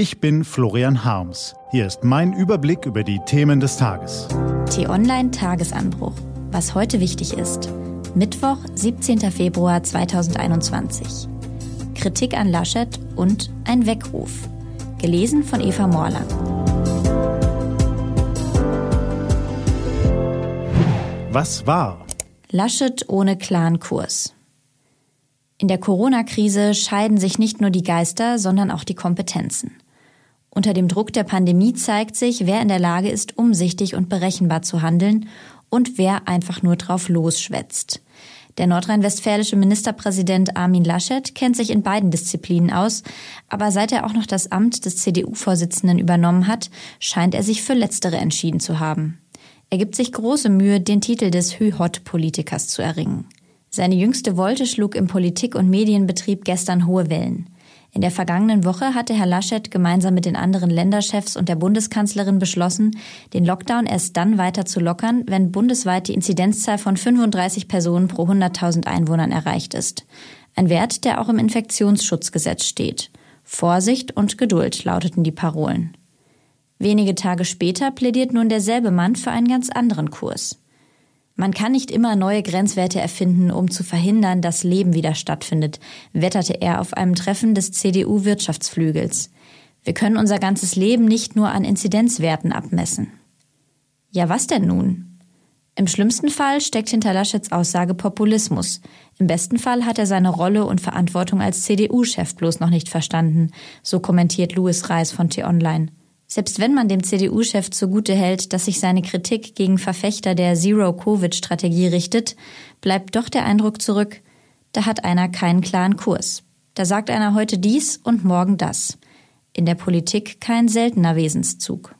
Ich bin Florian Harms. Hier ist mein Überblick über die Themen des Tages. T-Online Tagesanbruch. Was heute wichtig ist. Mittwoch, 17. Februar 2021. Kritik an Laschet und ein Weckruf. Gelesen von Eva Morlang. Was war? Laschet ohne klaren Kurs. In der Corona-Krise scheiden sich nicht nur die Geister, sondern auch die Kompetenzen. Unter dem Druck der Pandemie zeigt sich, wer in der Lage ist, umsichtig und berechenbar zu handeln und wer einfach nur drauf losschwätzt. Der nordrhein-westfälische Ministerpräsident Armin Laschet kennt sich in beiden Disziplinen aus, aber seit er auch noch das Amt des CDU-Vorsitzenden übernommen hat, scheint er sich für letztere entschieden zu haben. Er gibt sich große Mühe, den Titel des Hü-Hot-Politikers zu erringen. Seine jüngste Wolte schlug im Politik- und Medienbetrieb gestern hohe Wellen. In der vergangenen Woche hatte Herr Laschet gemeinsam mit den anderen Länderchefs und der Bundeskanzlerin beschlossen, den Lockdown erst dann weiter zu lockern, wenn bundesweit die Inzidenzzahl von 35 Personen pro 100.000 Einwohnern erreicht ist. Ein Wert, der auch im Infektionsschutzgesetz steht. Vorsicht und Geduld lauteten die Parolen. Wenige Tage später plädiert nun derselbe Mann für einen ganz anderen Kurs. Man kann nicht immer neue Grenzwerte erfinden, um zu verhindern, dass Leben wieder stattfindet, wetterte er auf einem Treffen des CDU-Wirtschaftsflügels. Wir können unser ganzes Leben nicht nur an Inzidenzwerten abmessen. Ja, was denn nun? Im schlimmsten Fall steckt hinter Laschets Aussage Populismus. Im besten Fall hat er seine Rolle und Verantwortung als CDU-Chef bloß noch nicht verstanden, so kommentiert Louis Reis von T-Online. Selbst wenn man dem CDU-Chef zugute hält, dass sich seine Kritik gegen Verfechter der Zero-Covid-Strategie richtet, bleibt doch der Eindruck zurück, da hat einer keinen klaren Kurs. Da sagt einer heute dies und morgen das. In der Politik kein seltener Wesenszug.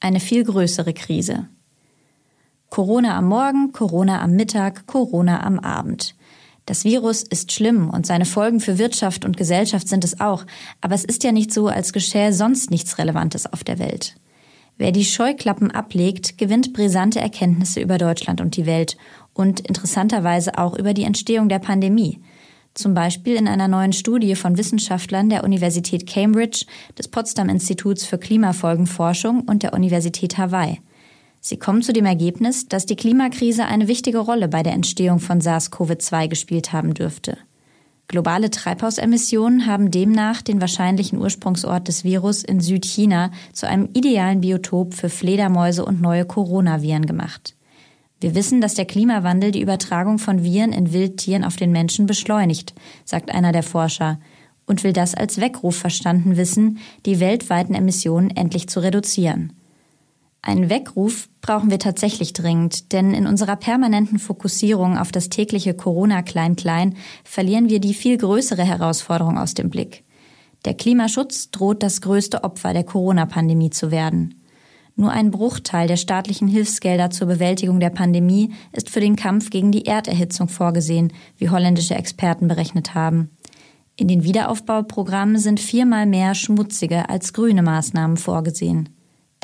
Eine viel größere Krise. Corona am Morgen, Corona am Mittag, Corona am Abend. Das Virus ist schlimm und seine Folgen für Wirtschaft und Gesellschaft sind es auch, aber es ist ja nicht so, als geschähe sonst nichts Relevantes auf der Welt. Wer die Scheuklappen ablegt, gewinnt brisante Erkenntnisse über Deutschland und die Welt und interessanterweise auch über die Entstehung der Pandemie. Zum Beispiel in einer neuen Studie von Wissenschaftlern der Universität Cambridge, des Potsdam Instituts für Klimafolgenforschung und der Universität Hawaii. Sie kommen zu dem Ergebnis, dass die Klimakrise eine wichtige Rolle bei der Entstehung von SARS-CoV-2 gespielt haben dürfte. Globale Treibhausemissionen haben demnach den wahrscheinlichen Ursprungsort des Virus in Südchina zu einem idealen Biotop für Fledermäuse und neue Coronaviren gemacht. Wir wissen, dass der Klimawandel die Übertragung von Viren in Wildtieren auf den Menschen beschleunigt, sagt einer der Forscher, und will das als Weckruf verstanden wissen, die weltweiten Emissionen endlich zu reduzieren. Einen Weckruf brauchen wir tatsächlich dringend, denn in unserer permanenten Fokussierung auf das tägliche Corona-Klein-Klein verlieren wir die viel größere Herausforderung aus dem Blick. Der Klimaschutz droht das größte Opfer der Corona-Pandemie zu werden. Nur ein Bruchteil der staatlichen Hilfsgelder zur Bewältigung der Pandemie ist für den Kampf gegen die Erderhitzung vorgesehen, wie holländische Experten berechnet haben. In den Wiederaufbauprogrammen sind viermal mehr schmutzige als grüne Maßnahmen vorgesehen.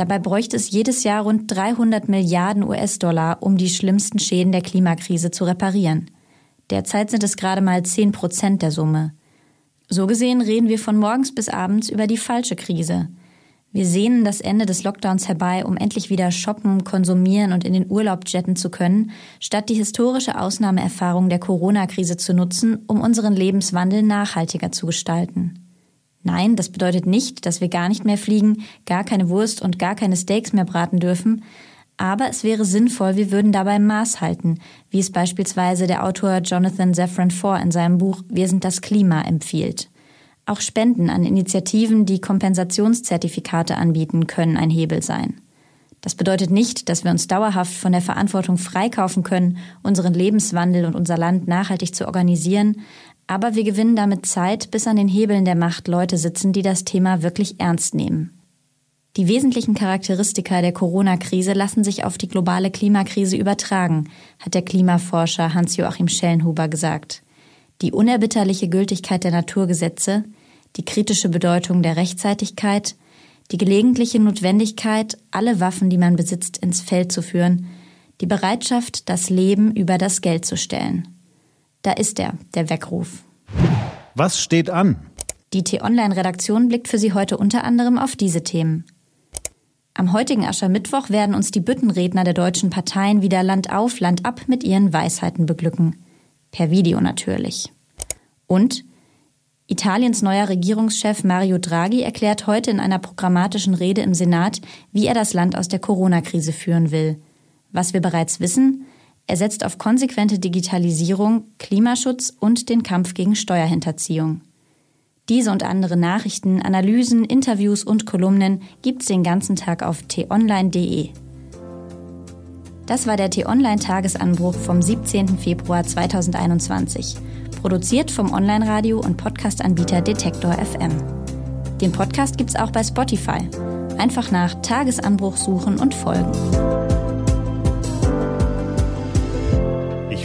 Dabei bräuchte es jedes Jahr rund 300 Milliarden US-Dollar, um die schlimmsten Schäden der Klimakrise zu reparieren. Derzeit sind es gerade mal 10 Prozent der Summe. So gesehen reden wir von morgens bis abends über die falsche Krise. Wir sehnen das Ende des Lockdowns herbei, um endlich wieder shoppen, konsumieren und in den Urlaub jetten zu können, statt die historische Ausnahmeerfahrung der Corona-Krise zu nutzen, um unseren Lebenswandel nachhaltiger zu gestalten. Nein, das bedeutet nicht, dass wir gar nicht mehr fliegen, gar keine Wurst und gar keine Steaks mehr braten dürfen, aber es wäre sinnvoll, wir würden dabei Maß halten, wie es beispielsweise der Autor Jonathan Safran Foer in seinem Buch Wir sind das Klima empfiehlt. Auch Spenden an Initiativen, die Kompensationszertifikate anbieten, können ein Hebel sein. Das bedeutet nicht, dass wir uns dauerhaft von der Verantwortung freikaufen können, unseren Lebenswandel und unser Land nachhaltig zu organisieren, aber wir gewinnen damit Zeit, bis an den Hebeln der Macht Leute sitzen, die das Thema wirklich ernst nehmen. Die wesentlichen Charakteristika der Corona-Krise lassen sich auf die globale Klimakrise übertragen, hat der Klimaforscher Hans-Joachim Schellenhuber gesagt. Die unerbitterliche Gültigkeit der Naturgesetze, die kritische Bedeutung der Rechtzeitigkeit, die gelegentliche Notwendigkeit, alle Waffen, die man besitzt, ins Feld zu führen, die Bereitschaft, das Leben über das Geld zu stellen. Da ist er, der Weckruf. Was steht an? Die T-Online-Redaktion blickt für Sie heute unter anderem auf diese Themen. Am heutigen Aschermittwoch werden uns die Büttenredner der deutschen Parteien wieder Land auf, Land ab mit ihren Weisheiten beglücken. Per Video natürlich. Und Italiens neuer Regierungschef Mario Draghi erklärt heute in einer programmatischen Rede im Senat, wie er das Land aus der Corona-Krise führen will. Was wir bereits wissen, er setzt auf konsequente Digitalisierung, Klimaschutz und den Kampf gegen Steuerhinterziehung. Diese und andere Nachrichten, Analysen, Interviews und Kolumnen gibt's den ganzen Tag auf t-online.de. Das war der T-Online-Tagesanbruch vom 17. Februar 2021 produziert vom Online-Radio- und Podcast-Anbieter Detektor FM. Den Podcast gibt's auch bei Spotify. Einfach nach Tagesanbruch suchen und folgen.